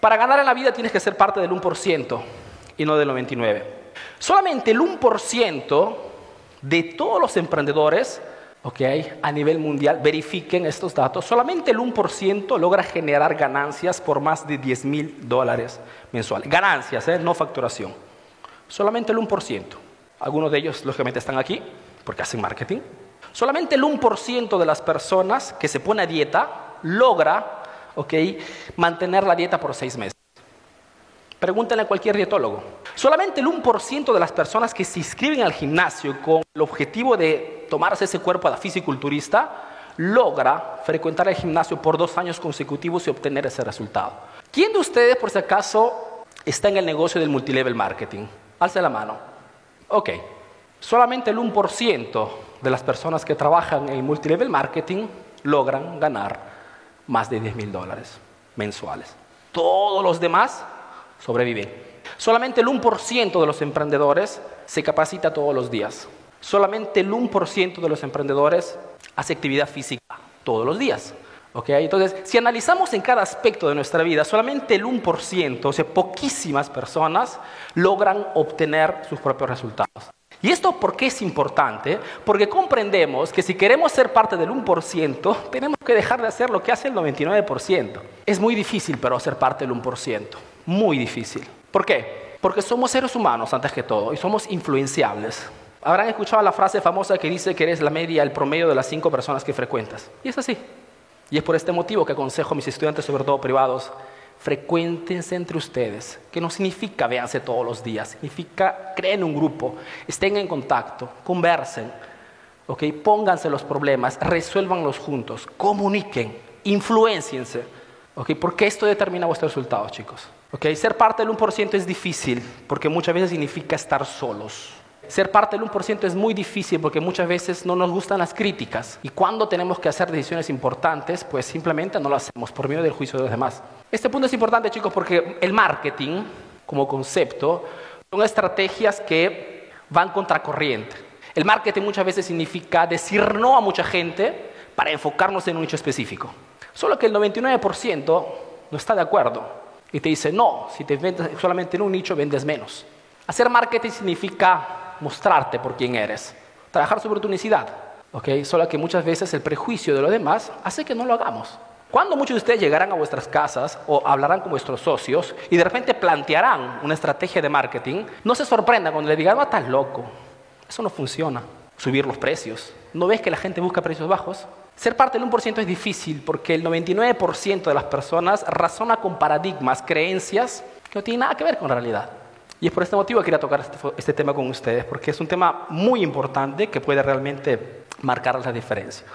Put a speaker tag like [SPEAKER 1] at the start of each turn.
[SPEAKER 1] Para ganar en la vida tienes que ser parte del 1% y no del 99%. Solamente el 1% de todos los emprendedores okay, a nivel mundial, verifiquen estos datos, solamente el 1% logra generar ganancias por más de 10 mil dólares mensuales. Ganancias, ¿eh? no facturación. Solamente el 1%. Algunos de ellos, lógicamente, están aquí porque hacen marketing. Solamente el 1% de las personas que se pone a dieta logra okay, mantener la dieta por seis meses. Pregúntenle a cualquier dietólogo. Solamente el 1% de las personas que se inscriben al gimnasio con el objetivo de tomarse ese cuerpo de fisiculturista logra frecuentar el gimnasio por dos años consecutivos y obtener ese resultado. ¿Quién de ustedes, por si acaso, está en el negocio del multilevel marketing? Alce la mano. Ok. Solamente el 1% de las personas que trabajan en multilevel marketing logran ganar más de 10 mil dólares mensuales. Todos los demás sobreviven. Solamente el 1% de los emprendedores se capacita todos los días. Solamente el 1% de los emprendedores hace actividad física todos los días. Entonces, si analizamos en cada aspecto de nuestra vida, solamente el 1%, o sea, poquísimas personas logran obtener sus propios resultados. ¿Y esto por qué es importante? Porque comprendemos que si queremos ser parte del 1%, tenemos que dejar de hacer lo que hace el 99%. Es muy difícil, pero ser parte del 1%. Muy difícil. ¿Por qué? Porque somos seres humanos antes que todo y somos influenciables. Habrán escuchado la frase famosa que dice que eres la media, el promedio de las cinco personas que frecuentas. Y es así. Y es por este motivo que aconsejo a mis estudiantes, sobre todo privados, frecuéntense entre ustedes, que no significa véanse todos los días, significa creen un grupo, estén en contacto, conversen, ¿okay? pónganse los problemas, resuélvanlos juntos, comuniquen, influenciense, ¿okay? porque esto determina vuestros resultados, chicos. ¿okay? Ser parte del 1% es difícil, porque muchas veces significa estar solos. Ser parte del 1% es muy difícil porque muchas veces no nos gustan las críticas y cuando tenemos que hacer decisiones importantes, pues simplemente no lo hacemos por medio del juicio de los demás. Este punto es importante, chicos, porque el marketing como concepto son estrategias que van contracorriente. El marketing muchas veces significa decir no a mucha gente para enfocarnos en un nicho específico. Solo que el 99% no está de acuerdo y te dice, no, si te vendes solamente en un nicho, vendes menos. Hacer marketing significa mostrarte por quién eres, trabajar sobre tu unicidad. ¿ok? Solo que muchas veces el prejuicio de los demás hace que no lo hagamos. Cuando muchos de ustedes llegarán a vuestras casas o hablarán con vuestros socios y de repente plantearán una estrategia de marketing, no se sorprendan cuando le digan, no, estás loco, eso no funciona. Subir los precios. ¿No ves que la gente busca precios bajos? Ser parte del 1% es difícil porque el 99% de las personas razona con paradigmas, creencias que no tienen nada que ver con la realidad. Y es por este motivo que quería tocar este, este, tema con ustedes, porque es un tema muy importante que puede realmente marcar la diferencia.